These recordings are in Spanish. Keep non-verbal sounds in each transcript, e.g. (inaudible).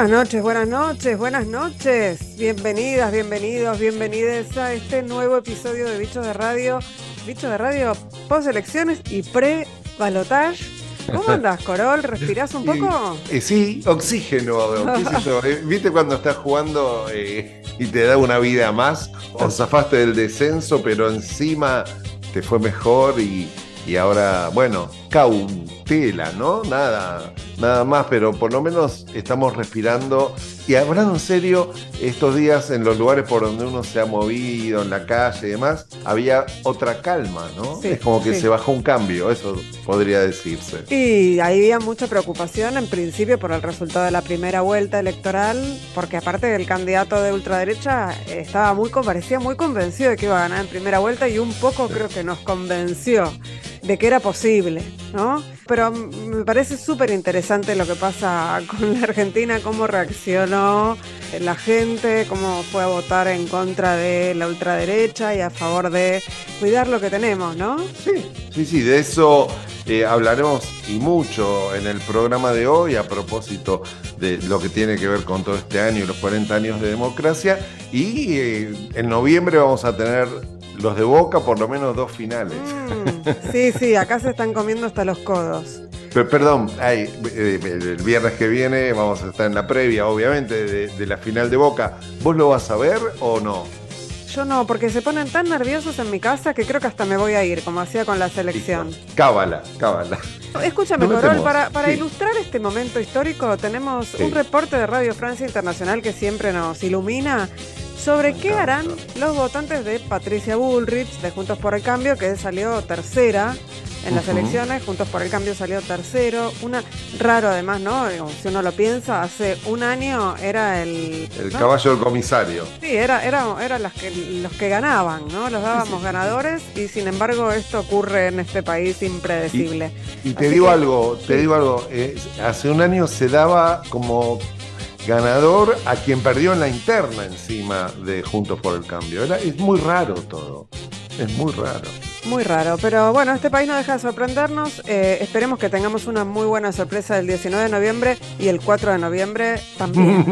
Buenas noches, buenas noches, buenas noches. Bienvenidas, bienvenidos, bienvenidas a este nuevo episodio de Bichos de Radio. Bichos de Radio post elecciones y pre-balotage. ¿Cómo (laughs) andas, Corol? ¿Respirás un poco? Eh, sí, oxígeno, qué yo. Eh, ¿Viste cuando estás jugando eh, y te da una vida más? O zafaste del descenso, pero encima te fue mejor y, y ahora, bueno, cautela, ¿no? Nada, nada más, pero por lo menos estamos respirando. Y hablando en serio, estos días en los lugares por donde uno se ha movido, en la calle y demás, había otra calma, ¿no? Sí, es como que sí. se bajó un cambio, eso podría decirse. Y ahí había mucha preocupación en principio por el resultado de la primera vuelta electoral, porque aparte el candidato de ultraderecha estaba muy, parecía muy convencido de que iba a ganar en primera vuelta y un poco creo que nos convenció de que era posible, ¿no? Pero me parece súper interesante lo que pasa con la Argentina, cómo reaccionó la gente, cómo fue a votar en contra de la ultraderecha y a favor de cuidar lo que tenemos, ¿no? Sí, sí, sí, de eso eh, hablaremos y mucho en el programa de hoy a propósito de lo que tiene que ver con todo este año y los 40 años de democracia. Y eh, en noviembre vamos a tener los de Boca, por lo menos dos finales. Mm, sí, sí, acá se están comiendo hasta los codos. Pero, perdón, ay, eh, el viernes que viene vamos a estar en la previa, obviamente, de, de la final de Boca. ¿Vos lo vas a ver o no? Yo no, porque se ponen tan nerviosos en mi casa que creo que hasta me voy a ir, como hacía con la selección. Cábala, cábala. Escúchame, No Corol, para, para Sí. ilustrar este momento histórico tenemos Sí. un reporte de Radio Francia Internacional que siempre nos ilumina sobre qué harán los votantes de Patricia Bullrich de Juntos por el Cambio, que salió tercera en las elecciones, Juntos por el Cambio salió tercero, una raro además, ¿no? Digo, Si uno lo piensa, hace un año era el... El ¿no? caballo del comisario. Sí, era, era, era las que, los que ganaban, ¿no? Los dábamos ganadores y sin embargo esto ocurre en este país impredecible. Y te Así digo que- algo, te sí. digo algo, eh, hace un año se daba como ganador a quien perdió en la interna encima de Juntos por el Cambio. Era, es muy raro todo, es muy raro. Muy raro, pero bueno, este país no deja de sorprendernos. Eh, esperemos que tengamos una muy buena sorpresa el 19 de noviembre y el 4 de noviembre también.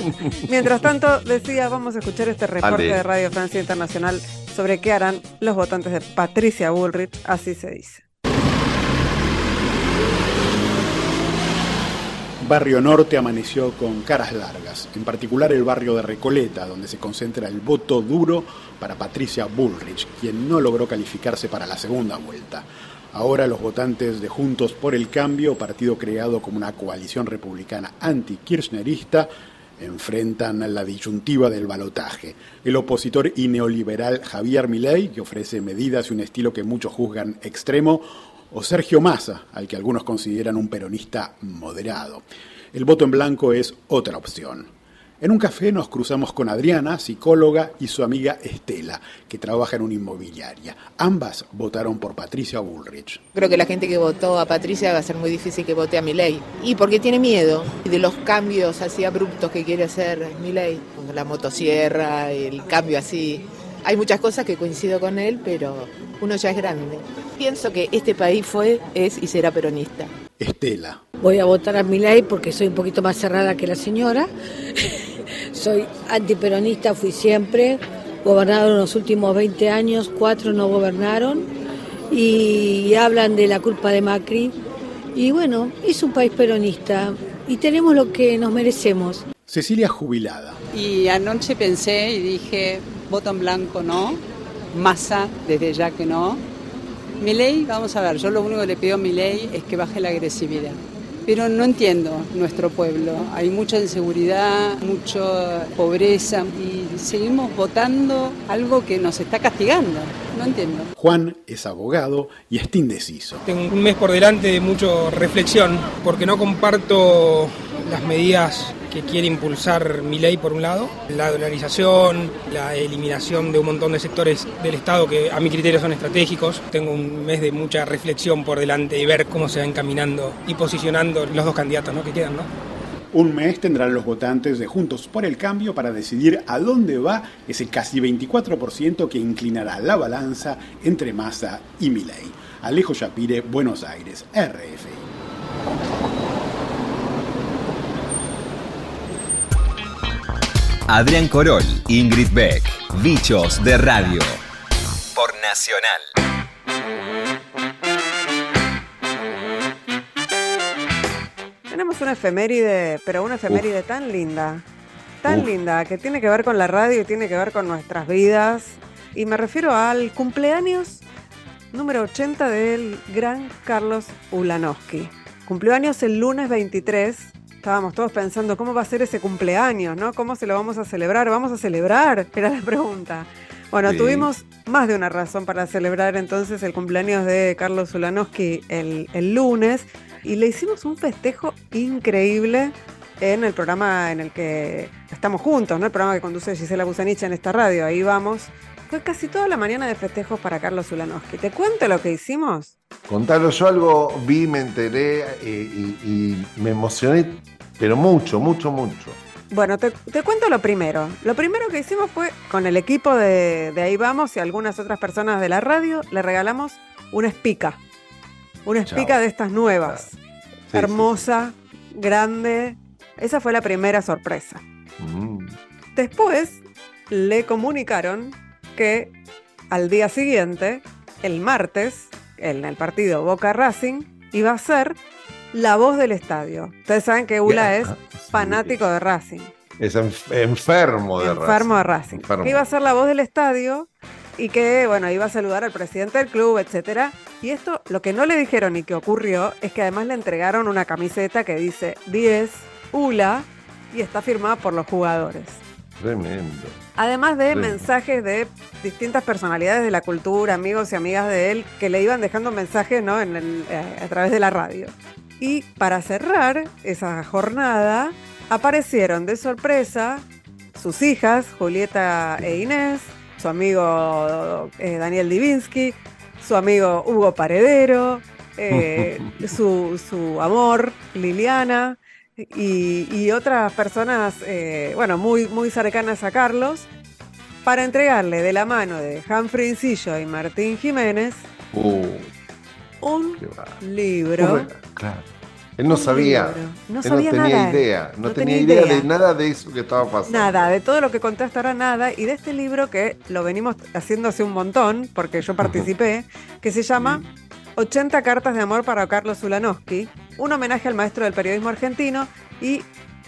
(laughs) Mientras tanto, decía, vamos a escuchar este reporte Ale. de Radio Francia Internacional sobre qué harán los votantes de Patricia Bullrich, así se dice. Barrio Norte amaneció con caras largas, en particular el barrio de Recoleta, donde se concentra el voto duro para Patricia Bullrich, quien no logró calificarse para la segunda vuelta. Ahora los votantes de Juntos por el Cambio, partido creado como una coalición republicana anti-kirchnerista, enfrentan la disyuntiva del balotaje. El opositor y neoliberal Javier Milei, que ofrece medidas y un estilo que muchos juzgan extremo, o Sergio Massa, al que algunos consideran un peronista moderado. El voto en blanco es otra opción. En un café nos cruzamos con Adriana, psicóloga, y su amiga Estela, que trabaja en una inmobiliaria. Ambas votaron por Patricia Bullrich. Creo que la gente que votó a Patricia va a ser muy difícil que vote a Milei. Y porque tiene miedo de los cambios así abruptos que quiere hacer Milei. La motosierra, el cambio así. Hay muchas cosas que coincido con él, pero uno ya es grande. Pienso que este país fue, es y será peronista. Estela. Voy a votar a Milei porque soy un poquito más cerrada que la señora. (laughs) soy antiperonista, fui siempre. Gobernaron los últimos 20 años, cuatro no gobernaron. Y hablan de la culpa de Macri. Y bueno, es un país peronista y tenemos lo que nos merecemos. Cecilia Jubilada. Y anoche pensé y dije, voto en blanco no, masa desde ya que no. Mi ley, vamos a ver, yo lo único que le pido a mi ley es que baje la agresividad. Pero no entiendo nuestro pueblo. Hay mucha inseguridad, mucha pobreza y seguimos votando algo que nos está castigando. No entiendo. Juan es abogado y está indeciso. Tengo un mes por delante de mucha reflexión, porque no comparto las medidas que quiere impulsar mi ley por un lado, la dolarización, la eliminación de un montón de sectores del Estado que a mi criterio son estratégicos. Tengo un mes de mucha reflexión por delante y ver cómo se van encaminando y posicionando los dos candidatos ¿no? que quedan. ¿no? Un mes tendrán los votantes de Juntos por el Cambio para decidir a dónde va ese casi 24% que inclinará la balanza entre Massa y Milei. Alejo Shapire, Buenos Aires, RFI. Adrián Corol, Ingrid Beck, Bichos de Radio. Por Nacional. Tenemos una efeméride, pero una efeméride tan linda, tan linda, que tiene que ver con la radio y tiene que ver con nuestras vidas. Y me refiero al cumpleaños número 80 del gran Carlos Ulanowski. Cumplió años el lunes 23. Estábamos todos pensando cómo va a ser ese cumpleaños, ¿no? ¿Cómo se lo vamos a celebrar? ¿Vamos a celebrar? (laughs) Era la pregunta. Bueno, Sí. tuvimos más de una razón para celebrar entonces el cumpleaños de Carlos Ulanowski el, el lunes y le hicimos un festejo increíble en el programa en el que estamos juntos, ¿no? El programa que conduce Gisela Busanich en esta radio. Ahí vamos. Fue casi toda la mañana de festejos para Carlos Ulanowski. ¿Te cuento lo que hicimos? Contalo, yo algo vi, me enteré eh, y, y me emocioné, pero mucho, mucho, mucho. Bueno, te, te cuento lo primero. Lo primero que hicimos fue con el equipo de, de Ahí Vamos y algunas otras personas de la radio, le regalamos una espica. Una espica Chao. de estas nuevas. Sí, hermosa, grande. Esa fue la primera sorpresa. Mm. Después le comunicaron que al día siguiente, el martes, en el partido Boca Racing, iba a ser la voz del estadio. Ustedes saben que Ula es ah, sí. fanático de Racing. Es enf- enfermo de enfermo Racing. de Racing. Enfermo. Que iba a ser la voz del estadio y que, bueno, iba a saludar al presidente del club, etcétera. Y esto, lo que no le dijeron y que ocurrió, es que además le entregaron una camiseta que dice 10, ULA, y está firmada por los jugadores. Tremendo. Además de mensajes de distintas personalidades de la cultura, amigos y amigas de él, que le iban dejando mensajes ¿no? en el- eh, a través de la radio. Y para cerrar esa jornada, aparecieron de sorpresa sus hijas, Julieta e Inés, su amigo eh, Daniel Divinsky, su amigo Hugo Paredero, eh, (laughs) su, su amor, Liliana, y, y otras personas, eh, bueno, muy, muy cercanas a Carlos, para entregarle de la mano de Humphrey Encillo y Martín Jiménez Uh, un libro. Claro. Él no sabía. No Él sabía no tenía nada. idea. No, No tenía, tenía idea, idea. de nada de eso que estaba pasando. Nada, de todo lo que conté hasta ahora nada, y de este libro que lo venimos haciendo hace un montón, porque yo participé, que se llama 80 cartas de amor para Carlos Ulanowski, un homenaje al maestro del periodismo argentino, y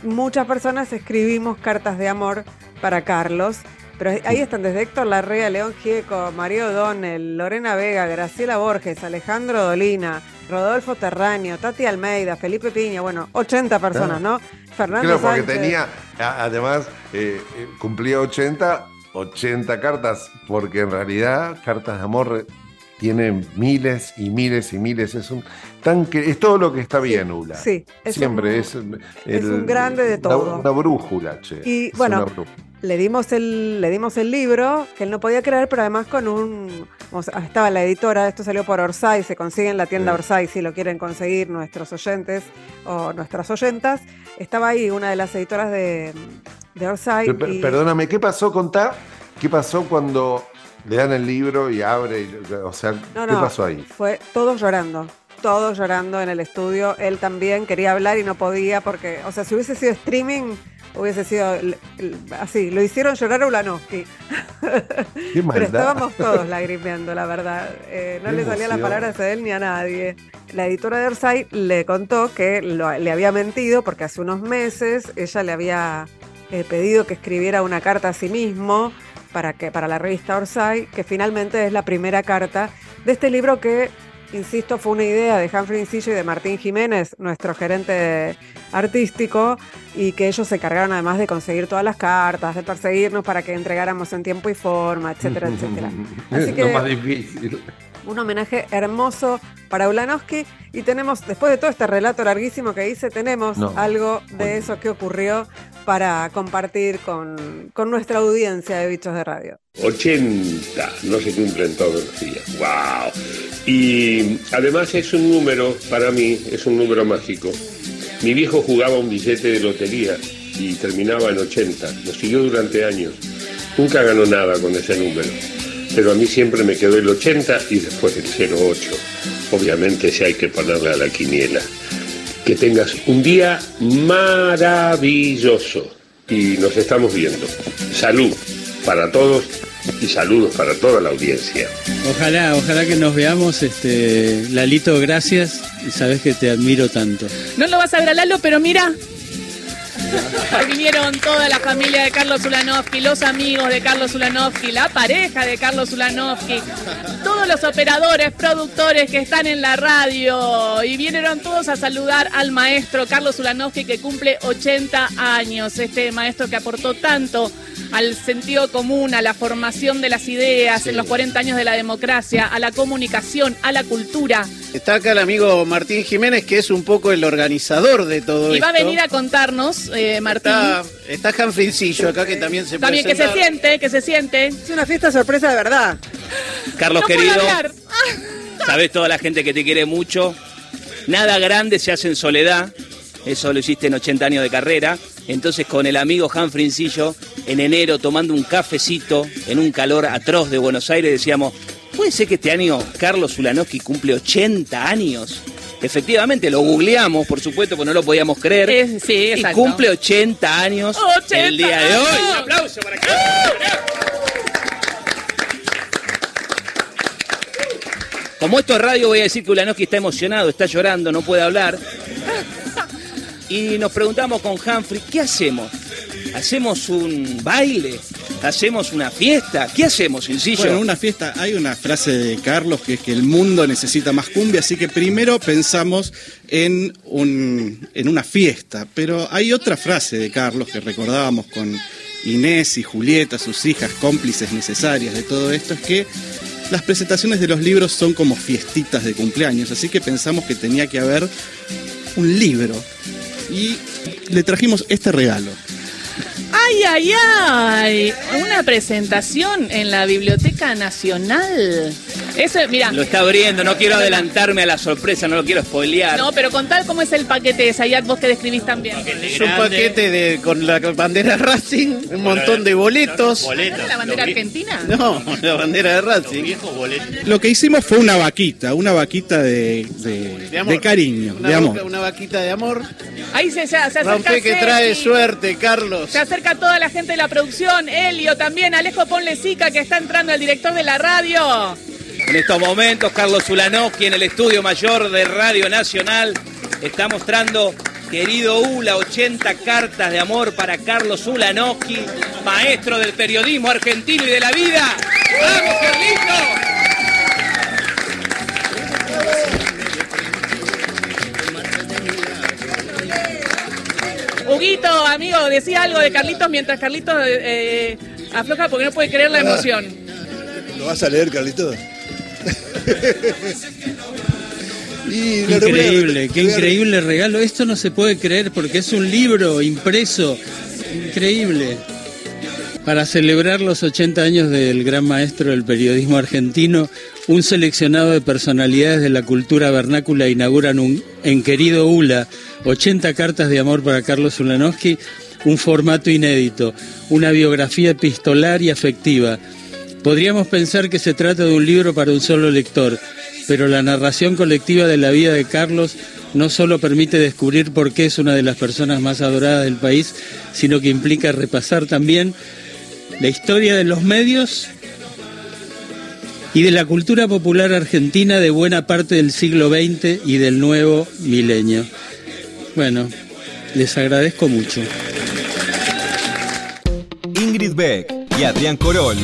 muchas personas escribimos cartas de amor para Carlos. Pero ahí están desde Héctor Larrea, León Gieco, Mario O'Donnell, Lorena Vega, Graciela Borges, Alejandro Dolina, Rodolfo Terraño, Tati Almeida, Felipe Piña, bueno, 80 personas, ¿no? Fernando Claro, porque Sánchez. tenía, además, eh, eh, cumplía 80, 80 cartas, porque en realidad cartas de amor tienen miles y miles y miles. Es un tanque, es todo lo que está bien, Ula. Sí, es Siempre un- es, el- es un grande de todo. Una, brújula, che. Y, Es bueno, le dimos el le dimos el libro que él no podía creer pero además con un o sea, estaba la editora esto salió por Orsay se consigue en la tienda Sí. Orsay si lo quieren conseguir nuestros oyentes o nuestras oyentas estaba ahí una de las editoras de, de Orsay Pero, per- y- Perdóname, ¿qué pasó? Contá, ¿qué pasó cuando le dan el libro y abre? y- o sea, No, ¿qué no, pasó ahí? Fue todos llorando, todos llorando en el estudio. Él también quería hablar y no podía porque, o sea, si hubiese sido streaming, hubiese sido así. Lo hicieron llorar a Ulanowski. (laughs) Qué Pero estábamos todos lagrimeando, la verdad. Eh, no Qué le salía la emoción. palabra a él ni a nadie. La editora de Orsay le contó que lo- le había mentido porque hace unos meses ella le había eh, pedido que escribiera una carta a sí mismo para, que, para la revista Orsay, que finalmente es la primera carta de este libro que, insisto, fue una idea de Humphrey Encillo y de Martín Jiménez, nuestro gerente artístico, y que ellos se encargaron además de conseguir todas las cartas, de perseguirnos para que entregáramos en tiempo y forma, etcétera, etcétera. (laughs) Así Lo que- más difícil. Un homenaje hermoso para Ulanowski y tenemos, después de todo este relato larguísimo que hice, tenemos No. algo de eso que ocurrió para compartir con, con nuestra audiencia de Bichos de Radio. 80 no se cumplen todos los días. ¡Wow! Y además es un número, para mí, es un número mágico. Mi viejo jugaba un billete de lotería y terminaba en 80. Lo siguió durante años. Nunca ganó nada con ese número. Pero a mí siempre me quedó el 80 y después el 08. Obviamente si hay que ponerle a la quiniela. Que tengas un día maravilloso. y nos estamos viendo. Salud para todos y saludos para toda la audiencia. Ojalá, ojalá que nos veamos, este, Lalito, gracias, y sabes que te admiro tanto. No lo vas a ver a Lalo, pero mira, vinieron toda la familia de Carlos Ulanovsky, los amigos de Carlos Ulanovsky, la pareja de Carlos Ulanovsky, todos los operadores, productores que están en la radio. Y vinieron todos a saludar al maestro Carlos Ulanovsky que cumple 80 años, este maestro que aportó tanto al sentido común, a la formación de las ideas en los 40 años de la democracia, a la comunicación, a la cultura. Está acá el amigo Martín Jiménez, que es un poco el organizador de todo esto. Y va a venir a contarnos, eh, Martín. Está, está Hanfrincillo acá, que también se También que se siente, que se siente. Es una fiesta sorpresa de verdad. Carlos No querido, sabes toda la gente que te quiere mucho. Nada grande se hace en soledad. Eso lo hiciste en 80 años de carrera. Entonces con el amigo Hanfrincillo, en enero tomando un cafecito en un calor atroz de Buenos Aires, decíamos, ¿puede ser que este año Carlos Ulanowski cumple 80 años? Efectivamente, lo googleamos, por supuesto, porque no lo podíamos creer. Sí, y cumple 80 años 80 el día de hoy. Un aplauso para Carlos. Como esto es radio, voy a decir que Ulanowski está emocionado, está llorando, no puede hablar. Y nos preguntamos con Humphrey, ¿qué hacemos? ¿Hacemos un baile? ¿Hacemos una fiesta? ¿Qué hacemos, Inciso? Bueno, en una fiesta hay una frase de Carlos que es que el mundo necesita más cumbia, así que primero pensamos en, un, en una fiesta, pero hay otra frase de Carlos que recordábamos con Inés y Julieta, sus hijas, cómplices necesarias de todo esto, es que las presentaciones de los libros son como fiestitas de cumpleaños, así que pensamos que tenía que haber un libro y le trajimos este regalo. Ay, ay, ay. Una presentación en la Biblioteca Nacional. Eso, mira. Lo está abriendo, no quiero adelantarme a la sorpresa, no lo quiero spoilear. No, pero con tal cómo es el paquete de Sayat, vos que describís también. Es un paquete de, con la bandera Racing, un montón de boletos. ¿No es la bandera argentina? No, la bandera de Racing. Lo que hicimos fue una vaquita, una vaquita de, de- De amor. de cariño, Una, de amor. boca- una vaquita de amor. Ahí se, se, se acerca Rompe que trae suerte, Carlos. Se acerca toda la gente de la producción, Elio también, Alejo Ponle Sica, que está entrando el director de la radio. En estos momentos, Carlos Ulanowski en el estudio mayor de Radio Nacional está mostrando, querido Ula, 80 cartas de amor para Carlos Ulanowski, maestro del periodismo argentino y de la vida. ¡Vamos, Carlito! Huguito, amigo, decía algo de Carlitos mientras Carlitos eh, eh, afloja porque no puede creer la emoción. ¿Lo vas a leer, Carlito? y Qué increíble, qué increíble regalo. Esto no se puede creer porque es un libro impreso. Increíble. Para celebrar los 80 años del gran maestro del periodismo argentino, un seleccionado de personalidades de la cultura vernácula inauguran en Querido Ula 80 cartas de amor para Carlos Ulanowski, un formato inédito, una biografía epistolar y afectiva. Podríamos pensar que se trata de un libro para un solo lector, pero la narración colectiva de la vida de Carlos no solo permite descubrir por qué es una de las personas más adoradas del país, sino que implica repasar también la historia de los medios y de la cultura popular argentina de buena parte del siglo XX y del nuevo milenio. Bueno, les agradezco mucho. Ingrid Beck y Adrián Corol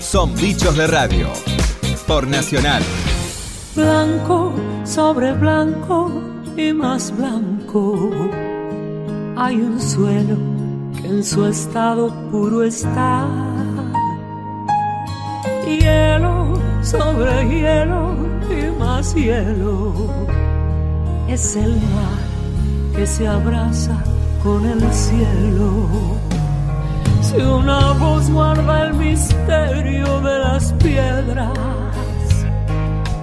son bichos de radio. Por Nacional. Blanco sobre blanco y más blanco. Hay un suelo en su estado puro está. Hielo sobre hielo y más hielo. Es el mar que se abraza con el cielo. Si una voz guarda el misterio de las piedras,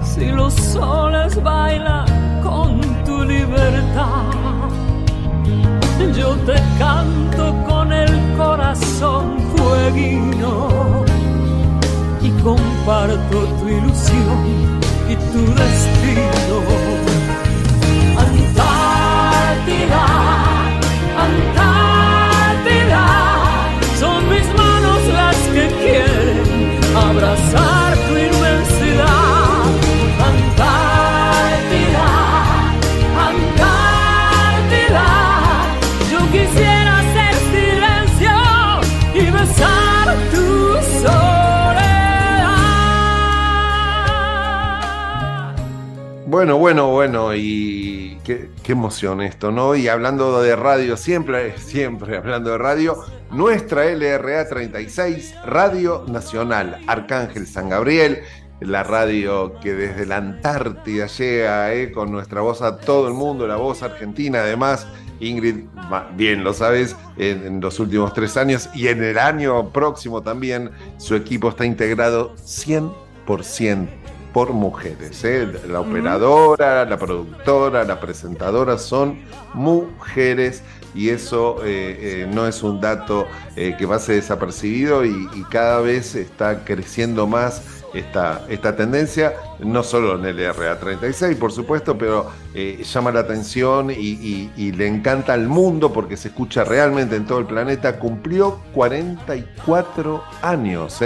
si los soles bailan con tu libertad, yo te canto con el corazón fueguino y comparto tu ilusión y tu destino. Bueno, bueno, bueno, y qué, emoción esto, ¿no? Y hablando de radio, siempre, siempre hablando de radio, nuestra LRA 36, Radio Nacional, Arcángel San Gabriel, la radio que desde la Antártida llega eh, con nuestra voz a todo el mundo, la voz argentina además. Ingrid, bien lo sabes, en, en, los últimos tres años y en el año próximo también su equipo está integrado 100% por mujeres. ¿eh? La operadora, la productora, la presentadora son mujeres y eso eh, eh, no es un dato que pase desapercibido y, y, cada vez está creciendo más esta, esta tendencia, no solo en el RA36, por supuesto, pero llama la atención y, y, y, le encanta al mundo porque se escucha realmente en todo el planeta. Cumplió 44 años,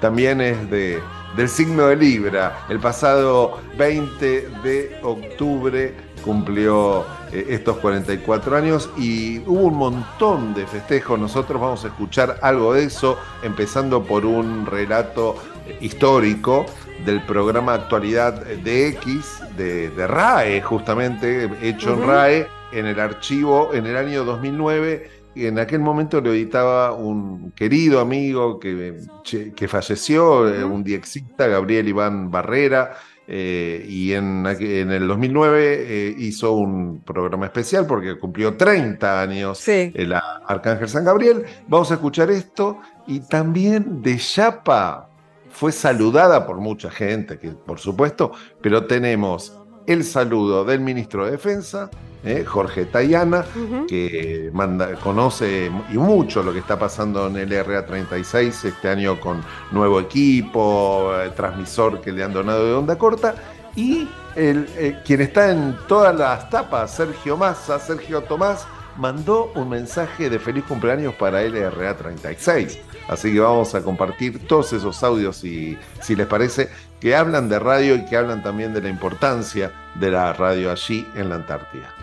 también es de del signo de Libra. El pasado 20 de octubre cumplió eh, estos 44 años y hubo un montón de festejos. Nosotros vamos a escuchar algo de eso, empezando por un relato histórico del programa Actualidad de X, de, de RAE, justamente, hecho uh -huh. en RAE, en el archivo en el año 2009 en aquel momento lo editaba un querido amigo que, que falleció, -huh. un diexista, Gabriel Iván Barrera, eh, y en, en, el 2009 eh, hizo un programa especial porque cumplió 30 años sí. el Arcángel San Gabriel. Vamos a escuchar esto y también de Chapa fue saludada por mucha gente, que por supuesto, pero tenemos el saludo del ministro de Defensa, ¿eh? Jorge Tayana, uh -huh. que manda, conoce y mucho lo que está pasando en el RA36 este año con nuevo equipo, eh, transmisor que le han donado de onda corta, y el, eh, quien está en todas las tapas, Sergio Massa, Sergio Tomás, mandó un mensaje de feliz cumpleaños para LRA36. Así que vamos a compartir todos esos audios y si les parece que hablan de radio y que hablan también de la importancia de la radio allí en la Antártida.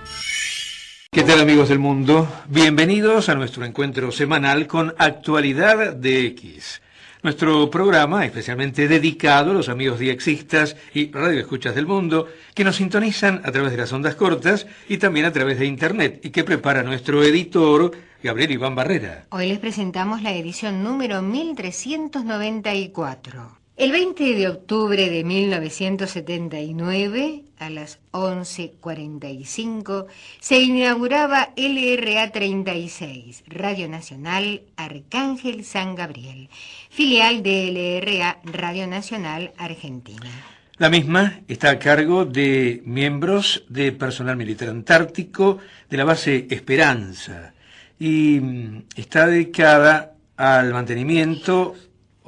¿Qué tal amigos del mundo? Bienvenidos a nuestro encuentro semanal con Actualidad de X. Nuestro programa especialmente dedicado a los amigos diexistas y radioescuchas del mundo que nos sintonizan a través de las ondas cortas y también a través de Internet y que prepara nuestro editor Gabriel Iván Barrera. Hoy les presentamos la edición número 1394. El 20 de octubre de 1979, a las 11.45, se inauguraba LRA 36, Radio Nacional Arcángel San Gabriel, filial de LRA Radio Nacional Argentina. La misma está a cargo de miembros de personal militar antártico de la base Esperanza y mm, está dedicada al mantenimiento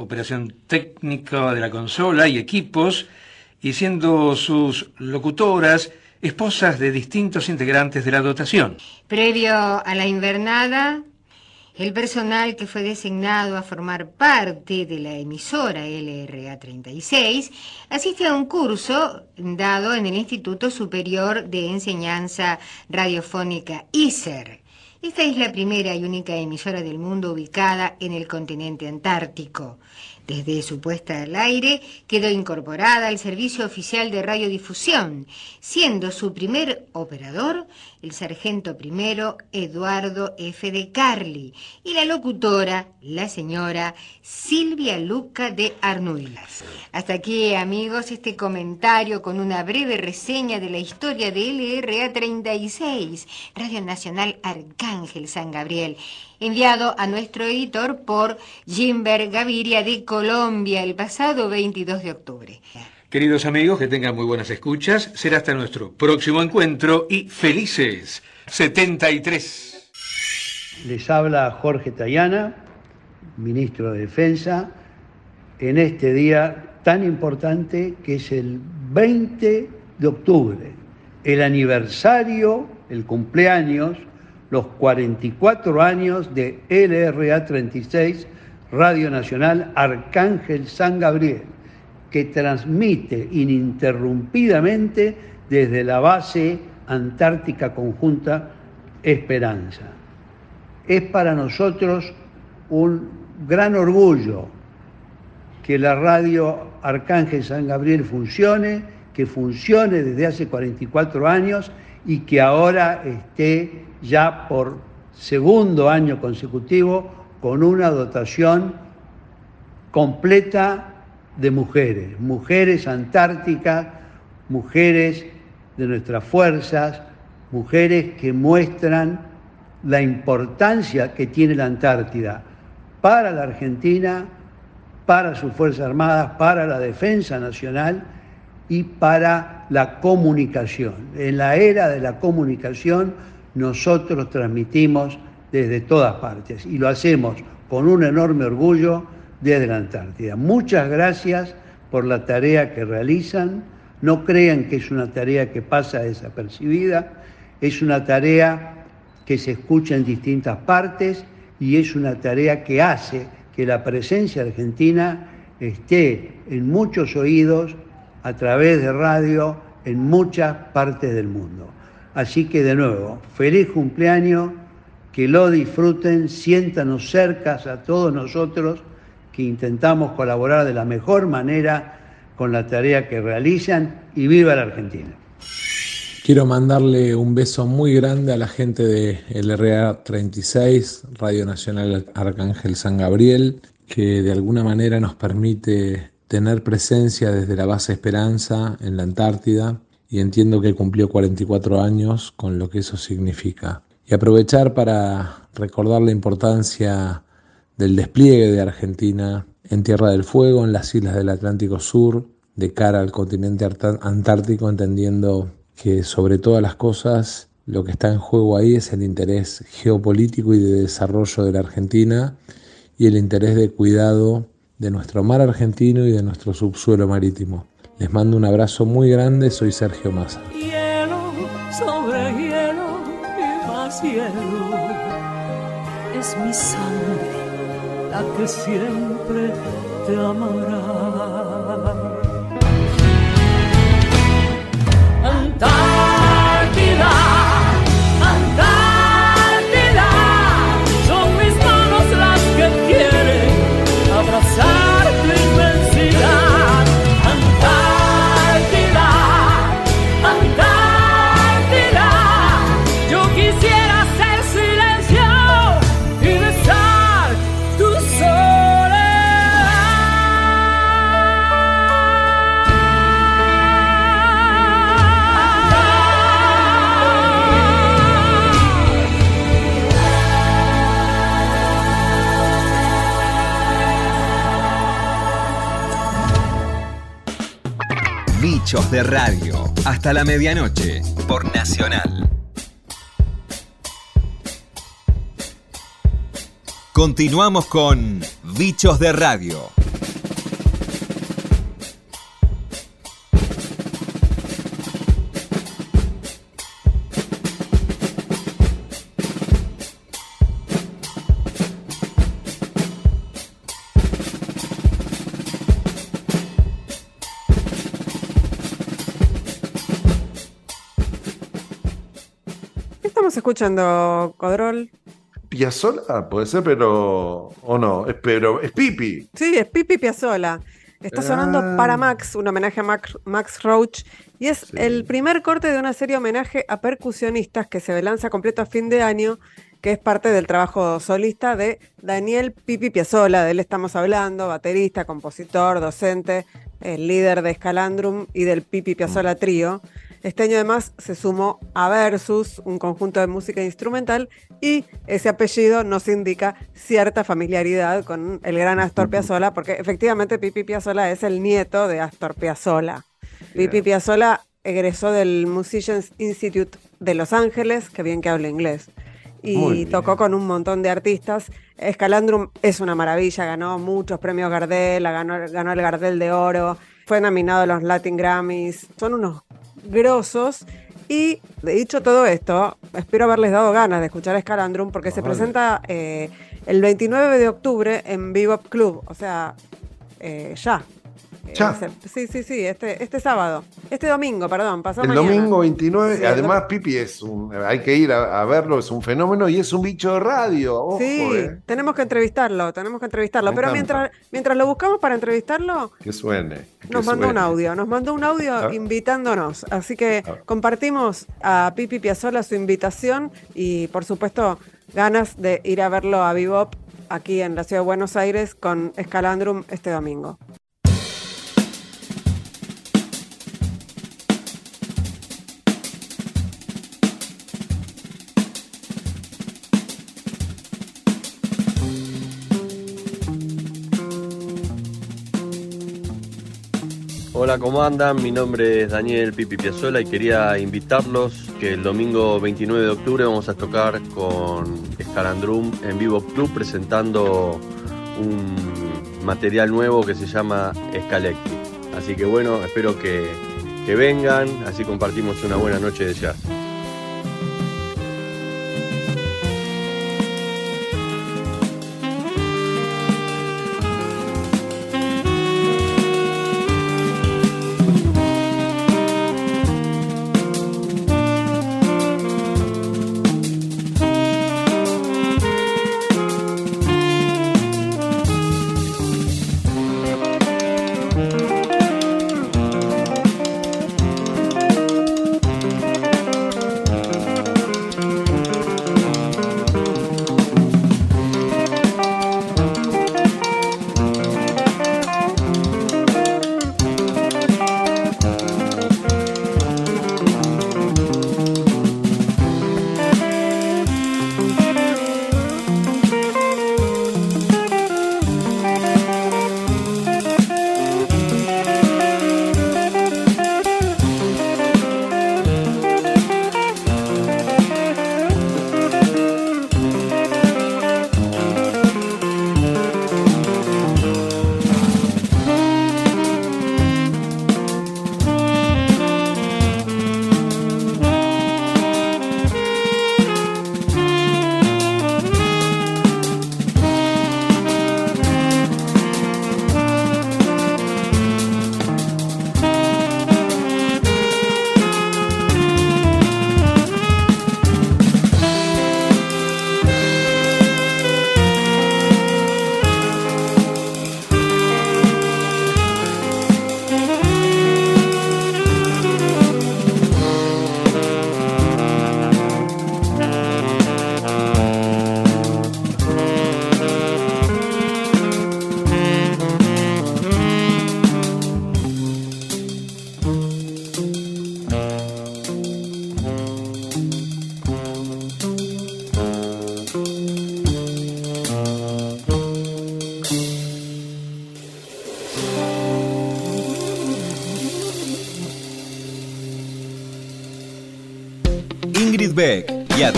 operación técnica de la consola y equipos, y siendo sus locutoras esposas de distintos integrantes de la dotación. Previo a la invernada, el personal que fue designado a formar parte de la emisora LRA 36 asiste a un curso dado en el Instituto Superior de Enseñanza Radiofónica ISER. Esta es la primera y única emisora del mundo ubicada en el continente antártico. Desde su puesta al aire quedó incorporada al Servicio Oficial de Radiodifusión, siendo su primer operador el sargento primero Eduardo F. de Carli y la locutora, la señora Silvia Luca de Arnuilas. Hasta aquí, amigos, este comentario con una breve reseña de la historia de LRA 36, Radio Nacional Arcángel San Gabriel enviado a nuestro editor por Jimber Gaviria de Colombia el pasado 22 de octubre. Queridos amigos, que tengan muy buenas escuchas. Será hasta nuestro próximo encuentro y felices 73. Les habla Jorge Tayana, ministro de Defensa, en este día tan importante que es el 20 de octubre, el aniversario, el cumpleaños los 44 años de LRA 36, Radio Nacional Arcángel San Gabriel, que transmite ininterrumpidamente desde la base Antártica Conjunta Esperanza. Es para nosotros un gran orgullo que la radio Arcángel San Gabriel funcione que funcione desde hace 44 años y que ahora esté ya por segundo año consecutivo con una dotación completa de mujeres, mujeres antárticas, mujeres de nuestras fuerzas, mujeres que muestran la importancia que tiene la Antártida para la Argentina, para sus Fuerzas Armadas, para la defensa nacional y para la comunicación. En la era de la comunicación nosotros transmitimos desde todas partes y lo hacemos con un enorme orgullo desde la Antártida. Muchas gracias por la tarea que realizan. No crean que es una tarea que pasa desapercibida, es una tarea que se escucha en distintas partes y es una tarea que hace que la presencia argentina esté en muchos oídos a través de radio en muchas partes del mundo. Así que de nuevo, feliz cumpleaños, que lo disfruten, siéntanos cercas a todos nosotros que intentamos colaborar de la mejor manera con la tarea que realizan y viva la Argentina. Quiero mandarle un beso muy grande a la gente de LRA 36, Radio Nacional Arcángel San Gabriel, que de alguna manera nos permite tener presencia desde la base Esperanza en la Antártida y entiendo que cumplió 44 años con lo que eso significa. Y aprovechar para recordar la importancia del despliegue de Argentina en Tierra del Fuego, en las islas del Atlántico Sur, de cara al continente antártico, entendiendo que sobre todas las cosas lo que está en juego ahí es el interés geopolítico y de desarrollo de la Argentina y el interés de cuidado de nuestro mar argentino y de nuestro subsuelo marítimo. Les mando un abrazo muy grande, soy Sergio Massa. Hielo sobre hielo y más hielo es mi sangre la que siempre te amará. Bichos de Radio. Hasta la medianoche. Por Nacional. Continuamos con Bichos de Radio. Escuchando, Codrol? Piazzolla puede ser, pero. O no, es, pero es Pipi. Sí, es Pipi Piazzola. Está sonando Ah. para Max, un homenaje a Max, Max Roach. Y es el primer corte de una serie homenaje a percusionistas que se lanza completo a fin de año, que es parte del trabajo solista de Daniel Pipi Piazzola. De él estamos hablando, baterista, compositor, docente, el líder de Scalandrum y del Pipi Piazzola Trío. Este año además se sumó a Versus, un conjunto de música instrumental, y ese apellido nos indica cierta familiaridad con el gran Astor Piazzolla, porque efectivamente Pipi Piazzolla es el nieto de Astor Piazzolla. Pipi Piazzolla egresó del Musicians Institute de Los Ángeles, que bien que habla inglés, y tocó con un montón de artistas. Escalandrum es una maravilla, ganó muchos premios Gardel, ganó, ganó el Gardel de Oro, fue nominado a los Latin Grammys, son unos grosos. Y de dicho todo esto, espero haberles dado ganas de escuchar a porque se Vale. presenta eh, el 29 de octubre en Bebop Club, o sea, eh, ya. Ya. Ese- sí, sí, sí, este, este sábado. Este domingo, perdón, pasó El mañana. domingo 29, Sí, el además Pipi es un, hay que ir a, a verlo, es un fenómeno y es un bicho de radio. Ojo, Sí, eh, tenemos que entrevistarlo, tenemos que entrevistarlo. Me Pero encanta. mientras, mientras lo buscamos para entrevistarlo, que suene. que nos mandó un audio, nos mandó un audio A ver. invitándonos. Así que compartimos a Pipi Piazzolla su invitación y por supuesto ganas de ir a verlo a Bebop aquí en la ciudad de Buenos Aires con Escalandrum este domingo. Hola, ¿cómo andan? Mi nombre es Daniel Pipi Piazzola y quería invitarlos que el domingo 29 de octubre vamos a tocar con Scalandrum en Vivo Club presentando un material nuevo que se llama Scalectic. Así que bueno, espero que, que vengan, así compartimos una buena noche de jazz.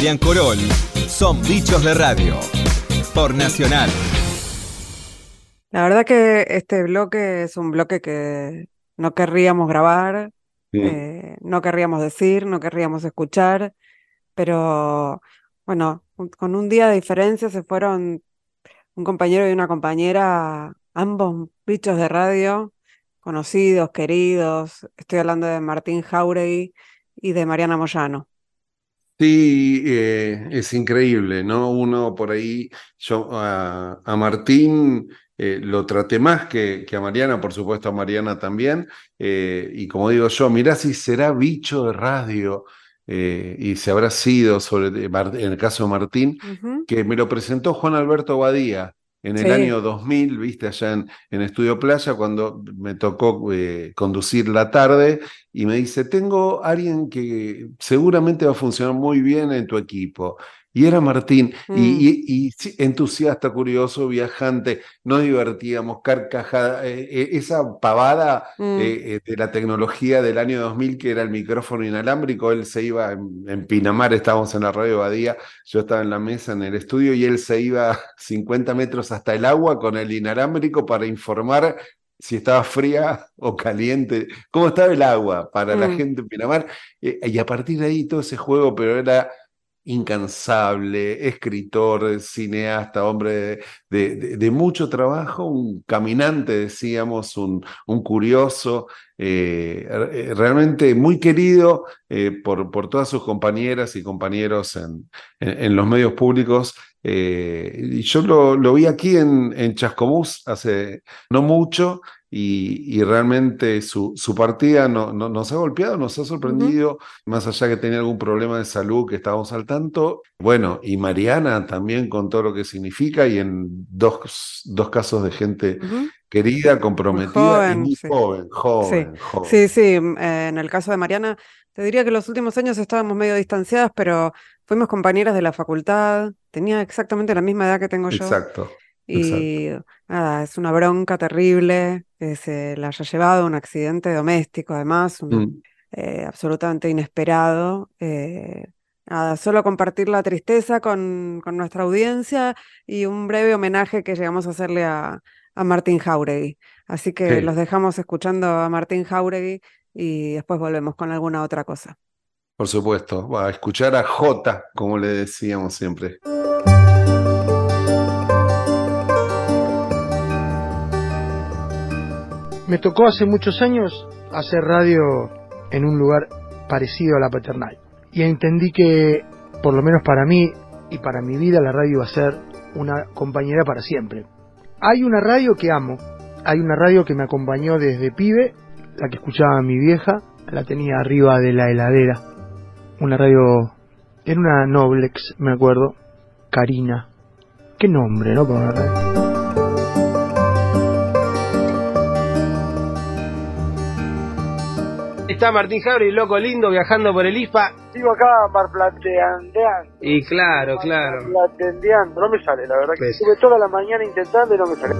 Adrián Corol son bichos de radio. Por Nacional. La verdad que este bloque es un bloque que no querríamos grabar, Sí. eh, no querríamos decir, no querríamos escuchar, pero bueno, con un día de diferencia se fueron un compañero y una compañera, ambos bichos de radio, conocidos, queridos. Estoy hablando de Martín Jauregui y de Mariana Moyano. Sí, eh, es increíble, ¿no? Uno por ahí, yo a, a Martín eh, lo traté más que, que a Mariana, por supuesto a Mariana también, eh, y como digo yo, mirá si será bicho de radio, y se habrá sido, sobre, en el caso de Martín, que me lo presentó Juan Alberto Badía en el Sí. año 2000, viste, allá en, en Estudio Playa, cuando me tocó eh, conducir la tarde, y me dice, tengo alguien que seguramente va a funcionar muy bien en tu equipo. Y era Martín, y, Mm. y- y sí, entusiasta, curioso, viajante, nos divertíamos, carcajada, eh, eh, esa pavada Mm. eh, de la tecnología del año 2000, que era el micrófono inalámbrico, él se iba en, en Pinamar, estábamos en la radio Badía, yo estaba en la mesa en el estudio y él se iba (laughs) 50 metros hasta el agua con el inalámbrico para informar si estaba fría o caliente, cómo estaba el agua para la Mm. gente en Pinamar. Eh, y a partir de ahí todo ese juego, pero era incansable, escritor, cineasta, hombre de, mucho trabajo, un caminante, decíamos, un, un curioso, eh, eh, realmente muy querido eh, por, por todas sus compañeras y compañeros en- en los medios públicos. Eh, y yo lo, lo vi aquí en, en Chascomús hace no mucho y, y realmente su, su partida no- no- nos ha golpeado, nos ha sorprendido, más allá que tenía algún problema de salud que estábamos al tanto. Bueno, y Mariana también con todo lo que significa y en dos, dos casos de gente querida, comprometida y joven, muy sí. joven, joven, Sí, joven. sí, sí. eh, En el caso de Mariana, te diría que los últimos años estábamos medio distanciadas, pero fuimos compañeras de la facultad. Tenía exactamente la misma edad que tengo yo. Exacto. Y nada, es una bronca terrible que se la haya llevado un accidente doméstico, además, un- Mm. eh, absolutamente inesperado. Eh, nada, solo compartir la tristeza con, con nuestra audiencia y un breve homenaje que llegamos a hacerle a, a Martín Jauregui. Así que Sí. los dejamos escuchando a Martín Jauregui y después volvemos con alguna otra cosa. Por supuesto, Va a escuchar a Jota, como le decíamos siempre. Me tocó hace muchos años hacer radio en un lugar parecido a la paternal. Y entendí que, por lo menos para mí y para mi vida, la radio iba a ser una compañera para siempre. Hay una radio que amo, hay una radio que me acompañó desde pibe, la que escuchaba mi vieja, la tenía arriba de la heladera. Una radio, era una Noblex, me acuerdo, Karina. Qué nombre, ¿no? Para una radio. Está Martín Jauregui, loco lindo, viajando por el IFA. Sigo acá marplateandeando. Y claro, claro. Marplatendeando. No me sale, la verdad que Pues. estuve toda la mañana intentando y no me sale.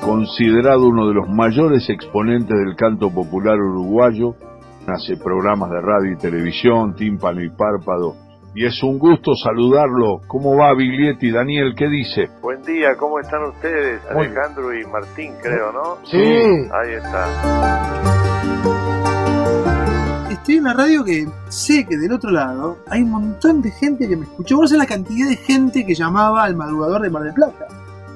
considerado uno de los mayores exponentes del canto popular uruguayo, hace programas de radio y televisión, tímpano y párpado, y es un gusto saludarlo. ¿Cómo va Biglietti? Daniel, ¿qué dice? Buen día, ¿cómo están ustedes? Muy Alejandro y Martín, creo, ¿no? Sí. Ahí está. Estoy en una radio que sé que del otro lado hay un montón de gente que me escuchó. Vos sabés la cantidad de gente que llamaba al madrugador de Mar del Plata.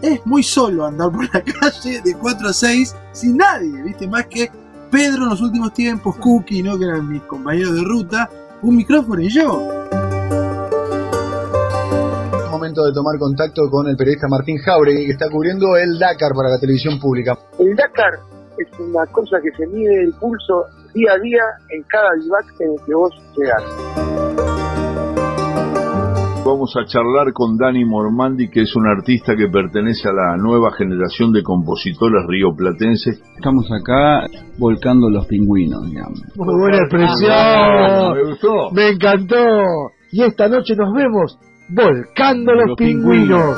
Es muy solo andar por la (laughs) calle de 4 a 6 sin nadie, ¿viste? Más que Pedro en los últimos tiempos, Cookie, ¿no? Que eran mis compañeros de ruta, un micrófono y yo. momento de tomar contacto con el periodista Martín Jauregui, que está cubriendo el Dakar para la televisión pública. El Dakar es una cosa que se mide el pulso día a día en cada vivac en el que vos llegás. Vamos a charlar con Dani Mormandi, que es un artista que pertenece a la nueva generación de compositores rioplatenses. Estamos acá volcando los pingüinos, digamos. Muy buena expresión. me gustó. Me encantó. Y esta noche nos vemos volcando los, Los pingüinos.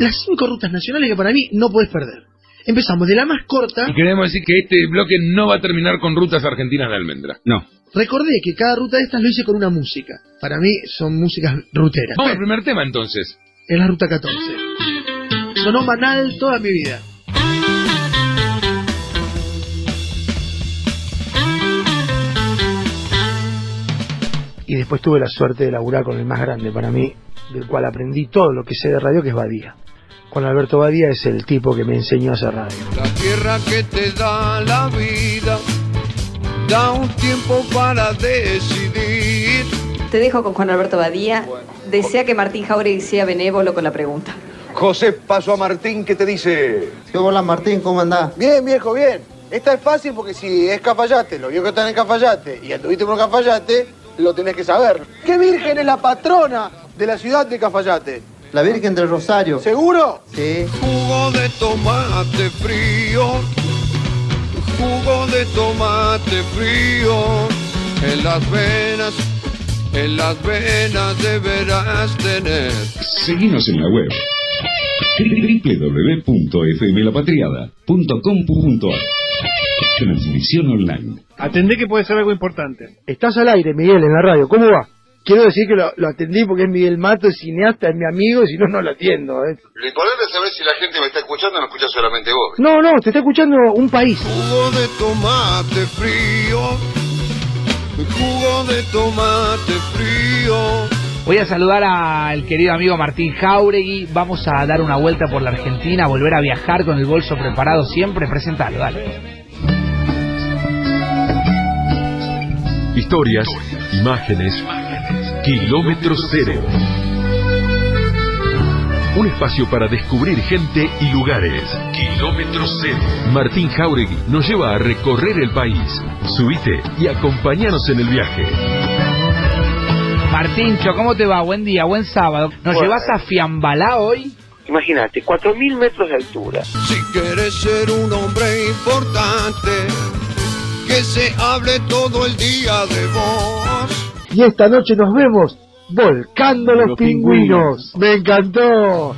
Las cinco rutas nacionales que para mí no podés perder. Empezamos de la más corta. Y queremos decir que este bloque no va a terminar con rutas argentinas de almendra. No. Recordé que cada ruta de estas lo hice con una música. Para mí son músicas ruteras. Vamos al primer tema entonces. Es la ruta 14. Sonó Manal toda mi vida. Y después tuve la suerte de laburar con el más grande para mí, del cual aprendí todo lo que sé de radio, que es Badía. Juan Alberto Badía es el tipo que me enseñó a hacer radio. La tierra que te da la vida da un tiempo para decidir. Te dejo con Juan Alberto Badía. Desea que Martín Jauregui sea benévolo con la pregunta. José, paso a Martín, ¿qué te dice? Hola Martín, ¿cómo andás? Bien, viejo, bien. Esta es fácil porque si es Cafayate, lo vio que están en Cafayate y anduviste por Cafayate, lo tenés que saber. ¿Qué virgen es la patrona de la ciudad de Cafayate? La Virgen del Rosario. ¿Seguro? Sí. Jugo de tomate frío, jugo de tomate frío, en las venas, en las venas deberás tener. Seguinos en la web www.fmlapatriada.com.ar Transmisión online. Atendé que puede ser algo importante. Estás al aire, Miguel, en la radio. ¿Cómo va? Quiero decir que lo, lo atendí porque es Miguel Mato, es cineasta, es mi amigo, si no, no lo atiendo. ¿eh? Lo importante es saber si la gente me está escuchando o no escucha solamente vos. No, no, te está escuchando un país. Jugo de tomate frío, jugo de tomate frío. Voy a saludar al querido amigo Martín Jauregui. Vamos a dar una vuelta por la Argentina, volver a viajar con el bolso preparado siempre. Presentalo, dale. Historias, imágenes, kilómetro cero. Un espacio para descubrir gente y lugares. Kilómetro cero. Martín Jauregui nos lleva a recorrer el país. Subite y acompañanos en el viaje. Martíncho, ¿cómo te va? Buen día, buen sábado. ¿Nos Bueno. llevas a Fiambalá hoy? Imagínate, 4.000 metros de altura. Si quieres ser un hombre importante, que se hable todo el día de vos. Y esta noche nos vemos volcando los, Los pingüinos. Me encantó.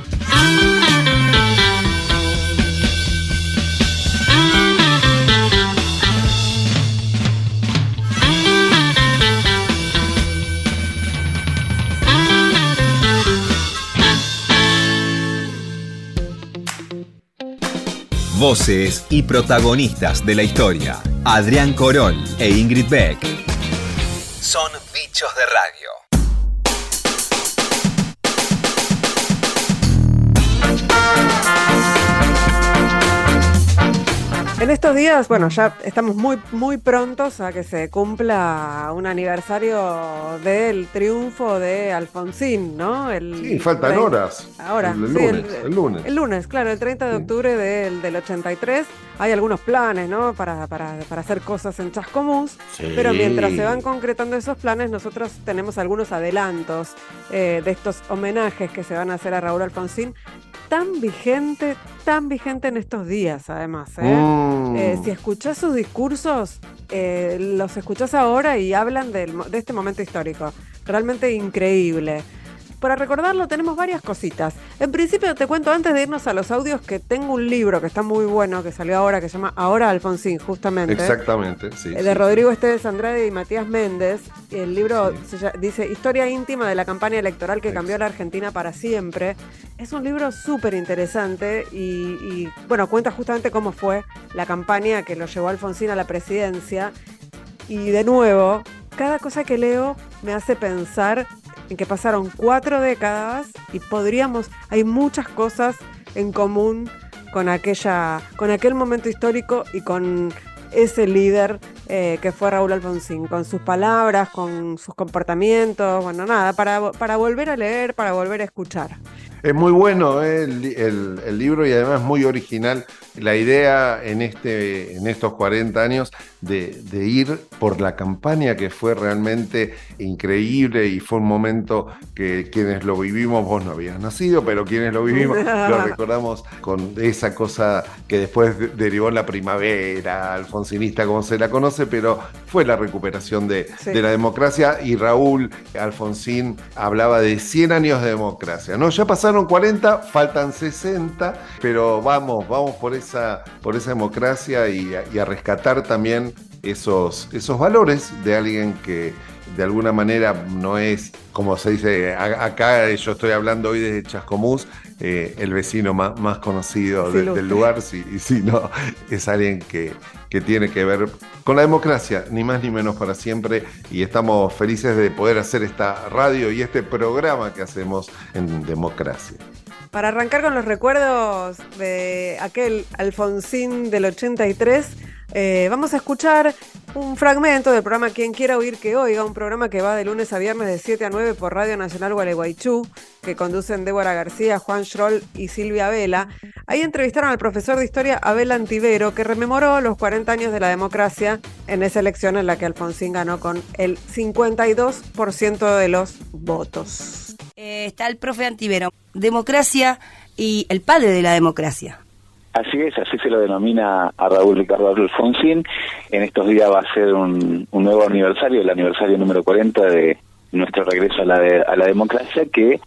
Voces y protagonistas de la historia. Adrián Corol e Ingrid Beck. Son bichos de radio. En estos días, bueno, ya estamos muy, muy prontos a que se cumpla un aniversario del triunfo de Alfonsín, ¿no? El Sí, faltan horas. Ahora, El, el sí, lunes, el, lunes. El lunes, claro, el 30 de octubre del, del 83. Hay algunos planes, ¿no? Para, para, para hacer cosas en Chascomús. Sí. Pero mientras se van concretando esos planes, nosotros tenemos algunos adelantos eh, de estos homenajes que se van a hacer a Raúl Alfonsín. Tan vigente, tan vigente en estos días, además. ¿eh? Mm. Eh, si escuchás sus discursos, eh, los escuchás ahora y hablan del de este momento histórico. Realmente increíble. Para recordarlo tenemos varias cositas. En principio te cuento antes de irnos a los audios que tengo un libro que está muy bueno, que salió ahora, que se llama Ahora Alfonsín, justamente. Exactamente, sí. Eh, sí. de Rodrigo Esteves Andrade y Matías Méndez. El libro se dice Historia íntima de la campaña electoral que cambió a la Argentina para siempre. Es un libro súper interesante y, y, bueno, cuenta justamente cómo fue la campaña que lo llevó Alfonsín a la presidencia. Y de nuevo, cada cosa que leo me hace pensar en que pasaron cuatro décadas y podríamos, hay muchas cosas en común con aquella, con aquel momento histórico y con ese líder eh, que fue Raúl Alfonsín, con sus palabras, con sus comportamientos, bueno, nada, para, para volver a leer, para volver a escuchar. Es muy bueno eh, el, li- el- el libro y además muy original la idea en, este, en estos 40 años de, de ir por la campaña que fue realmente increíble y fue un momento que quienes lo vivimos, vos no habías nacido, pero quienes lo vivimos (laughs) lo recordamos con esa cosa que después de- derivó en la primavera alfonsinista como se la conoce, pero fue la recuperación de, Sí. de la democracia y Raúl Alfonsín hablaba de 100 años de democracia. No, ya pasaron 40, faltan 60, pero vamos, vamos por esa, por esa democracia y a, y a rescatar también esos, esos valores de alguien que de alguna manera no es, como se dice, acá yo estoy hablando hoy desde Chascomús, eh, el vecino más, más conocido Sí, de- lo- del lugar, si, y si no, es alguien que, que tiene que ver con la democracia, ni más ni menos para siempre, y estamos felices de poder hacer esta radio y este programa que hacemos en democracia. Para arrancar con los recuerdos de aquel Alfonsín del 83, eh, vamos a escuchar un fragmento del programa Quien quiera oír que oiga, un programa que va de lunes a viernes de 7 a 9 por Radio Nacional Gualeguaychú, que conducen Débora García, Juan Schroll y Silvia Vela. Ahí entrevistaron al profesor de historia Abel Antivero, que rememoró los 40 años de la democracia en esa elección en la que Alfonsín ganó con el 52% de los votos. Eh, está el profe Antivero, democracia y el padre de la democracia. Así es, así se lo denomina a Raúl Ricardo Alfonsín. En estos días va a ser un, un nuevo aniversario, el aniversario número 40 de nuestro regreso a la, de- a la democracia, que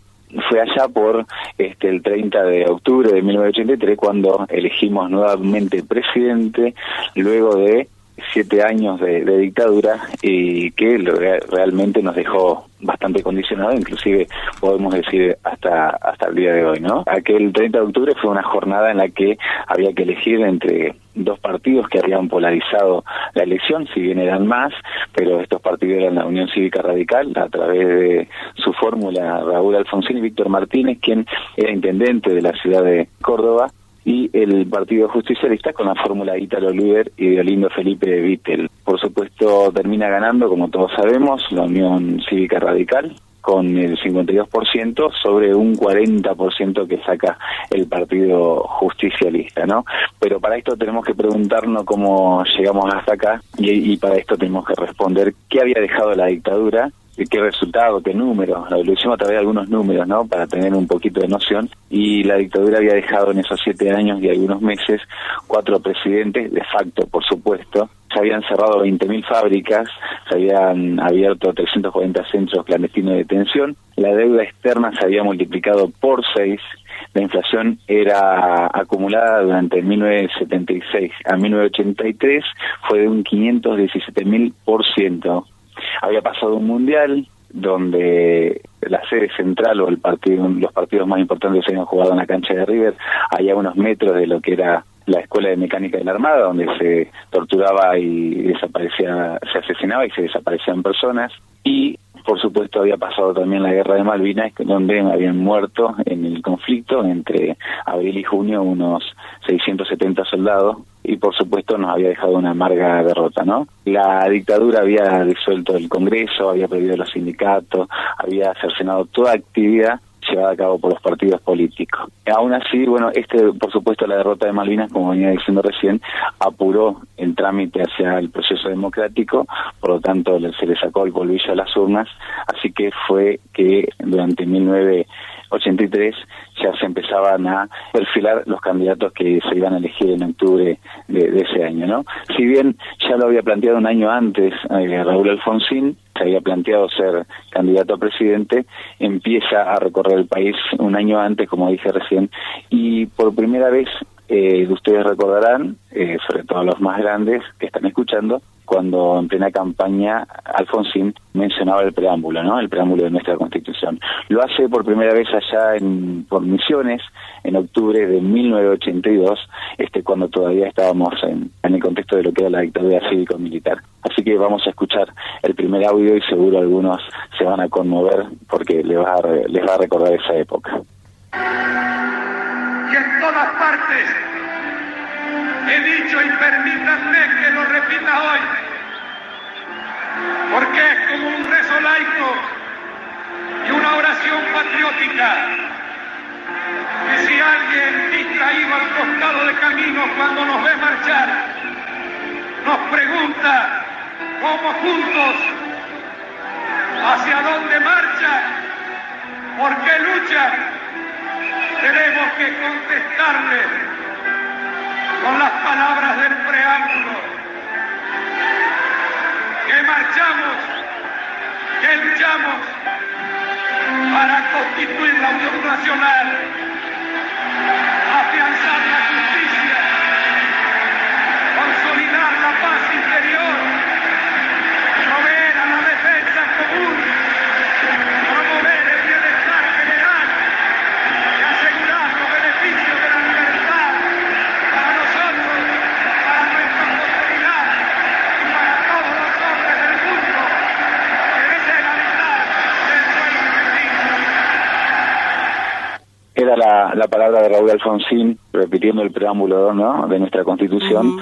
fue allá por este el 30 de octubre de 1983 cuando elegimos nuevamente presidente luego de siete años de, de dictadura y que lo- realmente nos dejó bastante condicionado, inclusive podemos decir hasta hasta el día de hoy, ¿no? Aquel 30 de octubre fue una jornada en la que había que elegir entre dos partidos que habían polarizado la elección, si bien eran más, pero estos partidos eran la Unión Cívica Radical, a través de su fórmula Raúl Alfonsín y Víctor Martínez, quien era intendente de la ciudad de Córdoba, y el Partido Justicialista con la fórmula Ítalo Luder y de Olindo Felipe de Vittel. Por supuesto, termina ganando, como todos sabemos, la Unión Cívica Radical, con el 52% sobre un 40% que saca el Partido Justicialista, ¿no? Pero para esto tenemos que preguntarnos cómo llegamos hasta acá y para esto tenemos que responder qué había dejado la dictadura qué resultado, qué números. Lo hicimos a través de algunos números, ¿no? Para tener un poquito de noción. Y la dictadura había dejado en esos siete años y algunos meses cuatro presidentes, de facto, por supuesto. Se habían cerrado 20.000 fábricas, se habían abierto 340 centros clandestinos de detención. La deuda externa se había multiplicado por seis. La inflación era acumulada durante 1976 a 1983, fue de un 517.000 por ciento había pasado un mundial donde la sede central o el partido, los partidos más importantes se habían jugado en la cancha de River, allá a unos metros de lo que era la escuela de mecánica de la Armada, donde se torturaba y desaparecía, se asesinaba y se desaparecían personas. Y por supuesto había pasado también la guerra de Malvinas, donde habían muerto en el conflicto entre abril y junio unos 670 soldados y por supuesto nos había dejado una amarga derrota, ¿no? La dictadura había disuelto el Congreso, había prohibido los sindicatos, había cercenado toda actividad llevada a cabo por los partidos políticos. Aún así, bueno, este, por supuesto, la derrota de Malvinas, como venía diciendo recién, apuró el trámite hacia el proceso democrático, por lo tanto se le sacó el polvillo a las urnas, así que fue que durante 1983 ya se empezaban a perfilar los candidatos que se iban a elegir en octubre de, ese año, ¿no? Si bien ya lo había planteado un año antes eh, Raúl Alfonsín, se había planteado ser candidato a presidente, empieza a recorrer el país un año antes, como dije recién, y por primera vez, eh, ustedes recordarán, eh, sobre todo los más grandes que están escuchando, cuando en plena campaña Alfonsín mencionaba el preámbulo, ¿no? El preámbulo de nuestra Constitución. Lo hace por primera vez allá en, por Misiones, en octubre de 1982, este, cuando todavía estábamos en, en el contexto de lo que era la dictadura cívico-militar. Así que vamos a escuchar el primer audio y seguro algunos se van a conmover porque les va a, les va a recordar esa época. Y en todas partes. He dicho y permítanme que lo repita hoy, porque es como un rezo laico y una oración patriótica, que si alguien distraído al costado de camino cuando nos ve marchar, nos pregunta cómo juntos, hacia dónde marchan, por qué luchan, tenemos que contestarle con las palabras del preámbulo, que marchamos, que luchamos para constituir la Unión Nacional, afianzar la justicia, consolidar la paz interior, proveer a la defensa común, promover el bienestar general y asegurar los beneficios de la libertad para nosotros, para nuestra posteridad y para todos los hombres del mundo que deseen habitar el suelo argentino. La, la palabra de Raúl Alfonsín, repitiendo el preámbulo ¿no? de nuestra Constitución.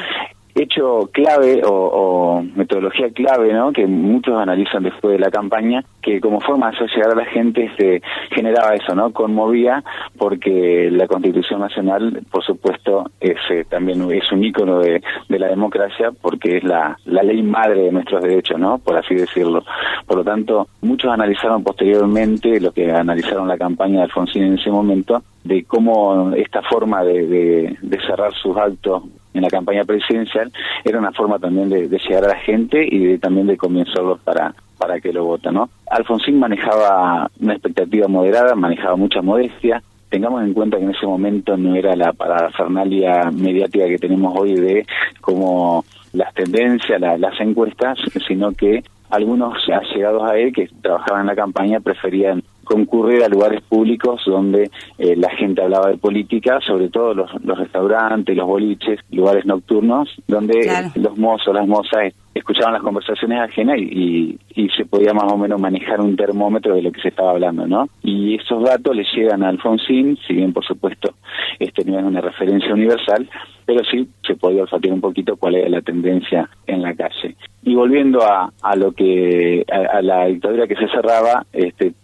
Hecho clave o, o metodología clave, ¿no? Que muchos analizan después de la campaña, que como forma de hacer llegar a la gente se generaba eso, ¿no? Conmovía porque la Constitución Nacional, por supuesto, es eh, también es un ícono de, la democracia porque es la, la ley madre de nuestros derechos, ¿no? Por así decirlo. Por lo tanto, muchos analizaron posteriormente lo que analizaron la campaña de Alfonsín en ese momento, de cómo esta forma de, de cerrar sus actos en la campaña presidencial era una forma también de, llegar a la gente y de, también de convencerlos para para que lo voten, ¿no? Alfonsín manejaba una expectativa moderada, manejaba mucha modestia. Tengamos en cuenta que en ese momento no era la parafernalia mediática que tenemos hoy de como las tendencias, la- las encuestas, sino que algunos allegados a él que trabajaban en la campaña preferían concurrir a lugares públicos donde eh, la gente hablaba de política, sobre todo los, los restaurantes, los boliches, lugares nocturnos, donde Claro. los mozos, las mozas escuchaban las conversaciones ajenas y, y, se podía más o menos manejar un termómetro de lo que se estaba hablando, ¿no? Y esos datos le llegan a Alfonsín, si bien por supuesto este no es una referencia universal, pero sí se podía olfatear un poquito cuál era la tendencia en la calle. Y volviendo a, a lo que a, a la dictadura que se cerraba, este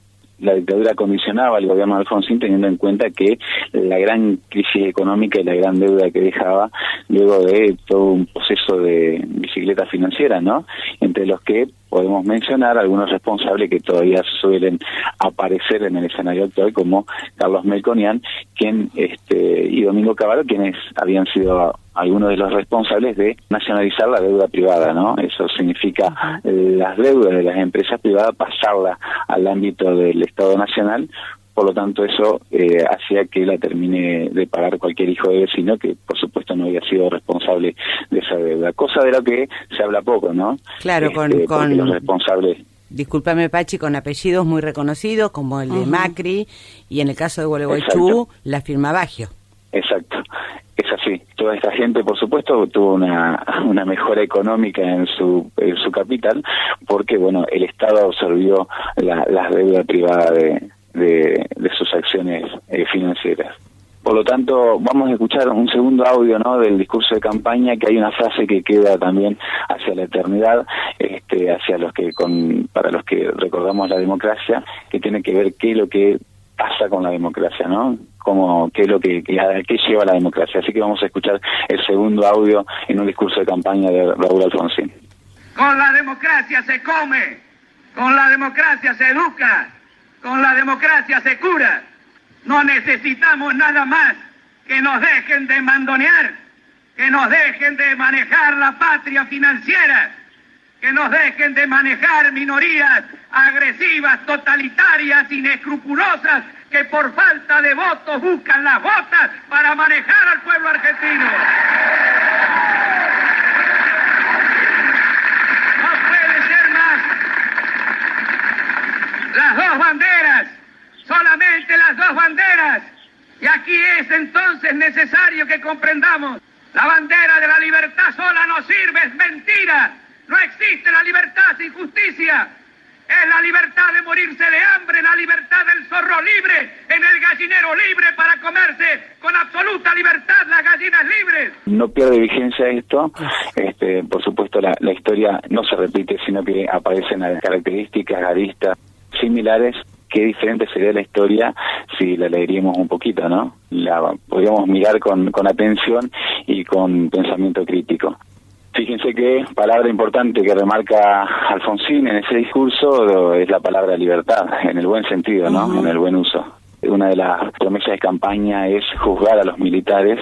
la dictadura condicionaba al gobierno de Alfonsín teniendo en cuenta que la gran crisis económica y la gran deuda que dejaba luego de todo un proceso de bicicleta financiera, ¿no? Entre los que podemos mencionar algunos responsables que todavía suelen aparecer en el escenario actual como Carlos Melconian quien este y Domingo Cavallo quienes habían sido algunos de los responsables de nacionalizar la deuda privada, ¿no? Eso significa las deudas de las empresas privadas pasarla al ámbito del Estado Nacional por lo tanto eso eh, hacía que la termine de pagar cualquier hijo de vecino que por supuesto no había sido responsable de esa deuda. Cosa de lo que se habla poco no claro con, Este, porque con los responsables discúlpame Pachi con apellidos muy reconocidos como el de. Macri y en el caso de Gualeguaychú la firma Bagio Exacto, es así. Toda esta gente, por supuesto, tuvo una, una mejora económica en su, en su capital, porque, bueno, el Estado absorbió la, la deuda privada de, de, sus acciones eh, financieras. Por lo tanto, vamos a escuchar un segundo audio ¿no? del discurso de campaña, que hay una frase que queda también hacia la eternidad, este, hacia los que con, para los que recordamos la democracia, que tiene que ver qué es lo que pasa con la democracia, ¿no? Como qué es lo que, qué lleva la democracia. Así que vamos a escuchar el segundo audio en un discurso de campaña de Raúl Alfonsín. Con la democracia se come, con la democracia se educa, con la democracia se cura. No necesitamos nada más que nos dejen de mandonear, que nos dejen de manejar la patria financiera, que nos dejen de manejar minorías agresivas, totalitarias, inescrupulosas, que por falta de votos buscan las botas para manejar al pueblo argentino. No puede ser más. Las dos banderas, solamente las dos banderas. Y aquí es entonces necesario que comprendamos, la bandera de la libertad sola no sirve, es mentira. No existe la libertad sin justicia. Es la libertad de morirse de hambre, la libertad del zorro libre, en el gallinero libre para comerse con absoluta libertad las gallinas libres. no pierde vigencia esto. Este, por supuesto, la, historia no se repite, sino que aparecen características aristas similares. Qué diferente sería la historia si la leeríamos un poquito, ¿no? La podríamos mirar con, con atención y con pensamiento crítico. Fíjense que palabra importante que remarca Alfonsín en ese discurso es la palabra libertad, en el buen sentido, ¿no? En el buen uso. Una de las promesas de campaña es juzgar a los militares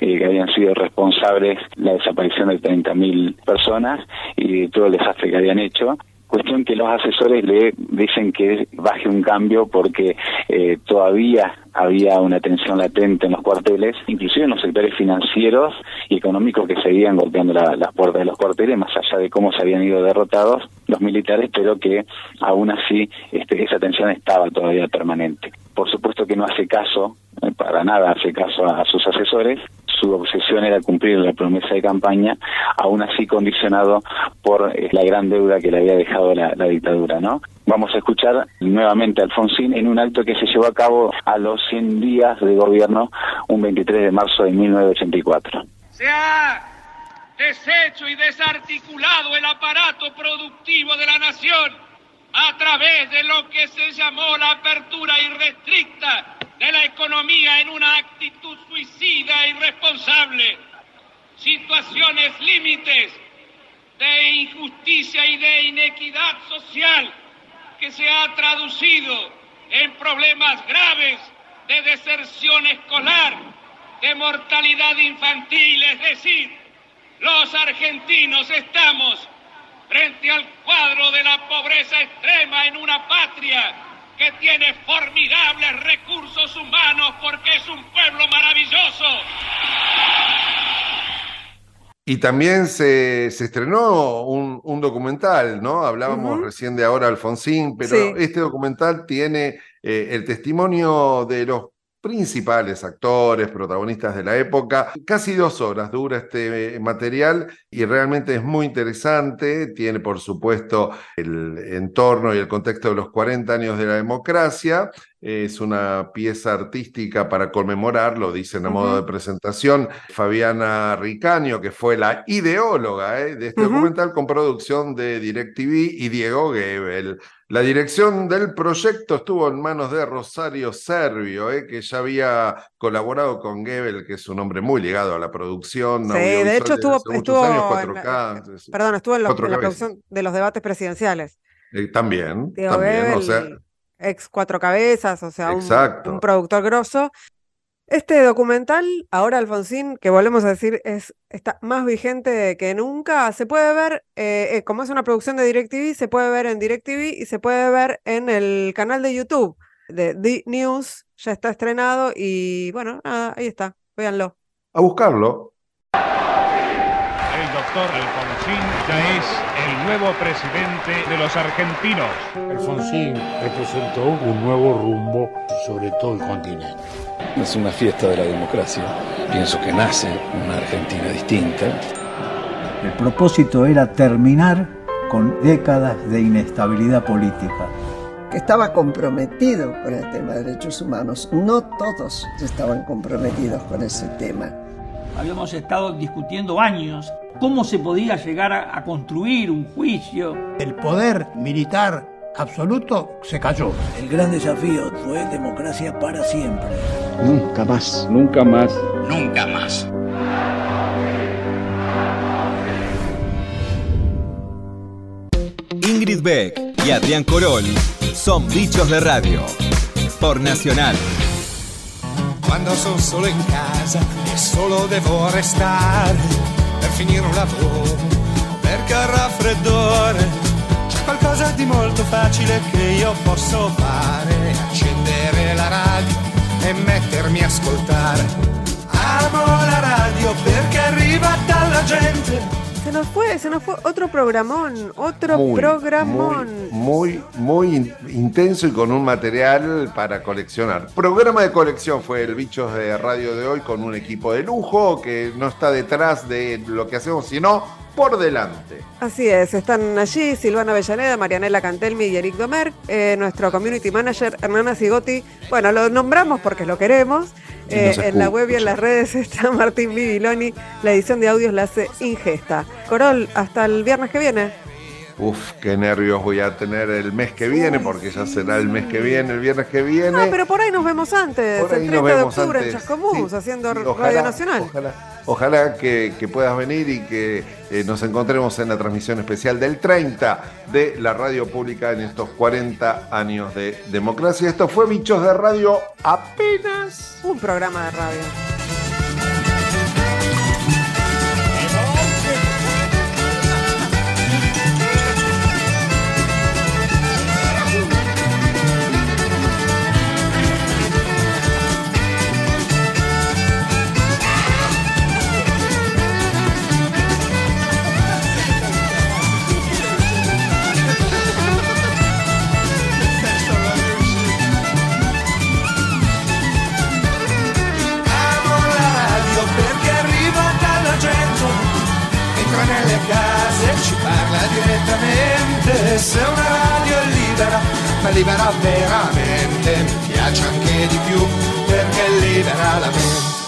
eh, que habían sido responsables de la desaparición de 30.000 personas y de todo el desastre que habían hecho. Cuestión que los asesores le dicen que baje un cambio porque eh, todavía había una tensión latente en los cuarteles, inclusive en los sectores financieros y económicos que seguían golpeando la- las puertas de los cuarteles, más allá de cómo se habían ido derrotados los militares, pero que aún así este, esa tensión estaba todavía permanente. Por supuesto que no hace caso, eh, para nada hace caso a sus asesores, su obsesión era cumplir la promesa de campaña, aún así condicionado por eh, la gran deuda que le había dejado la, la dictadura, ¿no? Vamos a escuchar nuevamente a Alfonsín en un acto que se llevó a cabo a los 100 días de gobierno, un 23 de marzo de 1984. Se ha deshecho y desarticulado el aparato productivo de la nación a través de lo que se llamó la apertura irrestricta de la economía en una actitud suicida e irresponsable. Situaciones límites de injusticia y de inequidad social que se ha traducido en problemas graves de deserción escolar, de mortalidad infantil, es decir, los argentinos estamos frente al cuadro de la pobreza extrema en una patria que tiene formidables recursos humanos porque es un pueblo maravilloso. Y también se, se estrenó un, un documental, ¿no? Hablábamos recién de ahora Alfonsín, pero Sí. este documental tiene eh, el testimonio de los principales actores, protagonistas de la época. Casi dos horas dura este material y realmente es muy interesante. Tiene, por supuesto, el entorno y el contexto de los 40 años de la democracia. Es una pieza artística para conmemorar, lo dicen a modo de presentación, Fabiana Ricaño, que fue la ideóloga ¿eh? de este documental con producción de DirecTV y Diego Gebel. La dirección del proyecto estuvo en manos de Rosario Servio, ¿eh? que ya había colaborado con Gebel, que es un hombre muy ligado a la producción. Sí, de hecho estuvo, estuvo años, en la- 4K, sí. perdón, estuvo en, la producción de los debates presidenciales. Eh, también, Diego también, Gebel, o sea, ex cuatro cabezas, o sea, un, un productor grosso. Este documental, ahora Alfonsín, que volvemos a decir, es, está más vigente que nunca. Se puede ver, eh, eh, como es una producción de DirecTV, se puede ver en DirecTV y se puede ver en el canal de YouTube de The News. Ya está estrenado y bueno, nada, ahí está. Véanlo. a buscarlo. El doctor Alfonsín ya es el nuevo presidente de los argentinos. Alfonsín representó un nuevo rumbo sobre todo el continente. Es una fiesta de la democracia. Pienso que nace una Argentina distinta. El propósito era terminar con décadas de inestabilidad política. que estaba comprometido con el tema de derechos humanos. No todos estaban comprometidos con ese tema. Habíamos estado discutiendo años cómo se podía llegar a, a construir un juicio. El poder militar absoluto se cayó. El gran desafío fue democracia para siempre. Nunca más. Nunca más. Nunca más. Ingrid Beck y Adrián Corol son bichos de radio. Por Nacional. Quando sono solo in casa e solo devo restare per finire un lavoro, perché al raffreddore c'è qualcosa di molto facile che io posso fare, accendere la radio e mettermi a ascoltare. Amo la radio perché arriva dalla gente. Se nos fue, se nos fue otro programón, otro Muy, programón. Muy, muy in- intenso y con un material para coleccionar. Programa de colección fue el Bichos de Radio de hoy con un equipo de lujo que no está detrás de lo que hacemos, sino por delante. Así es, están allí Silvana Avellaneda, Marianela Cantelmi y Eric Domer, eh, nuestro community manager Hernana Sigotti. Bueno, lo nombramos porque lo queremos. Eh, en la web y en las redes (laughs) está Martín Bibiloni. La edición de audios la hace Ingesta. Corol, hasta el viernes que viene. Uf, qué nervios voy a tener el mes que viene, porque ya será el mes que viene, el viernes que viene. Ah, pero por ahí nos vemos antes, Por ahí el nos 30 de vemos octubre en antes. Chascomús, haciendo Sí, Radio Nacional. Ojalá, ojalá que, puedas venir y que eh, nos encontremos en la transmisión especial del 30 de la radio pública en estos 40 años de democracia. Esto fue Bichos de Radio apenas. Un programa de radio. Direttamente. Se una radio è libera, ma libera veramente, mi piace anche di più perché libera la mente.